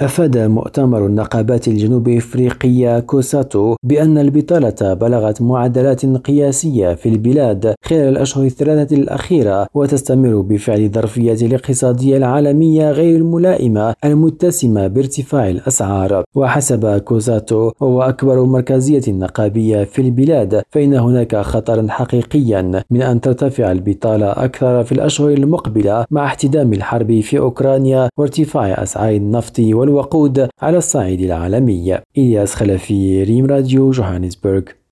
أفاد مؤتمر النقابات الجنوب إفريقية كوساتو بأن البطالة بلغت معدلات قياسية في البلاد خلال الأشهر الثلاثة الأخيرة وتستمر بفعل الظرفية الاقتصادية العالمية غير الملائمة المتسمة بارتفاع الأسعار. وحسب كوساتو وهو أكبر مركزية نقابية في البلاد فإن هناك خطرا حقيقيا من أن ترتفع البطالة أكثر في الأشهر المقبلة مع احتدام الحرب في أوكرانيا وارتفاع أسعار النفط والوقود على الصعيد العالمي. إلياس خلفي ريم راديو جوهانسبرغ.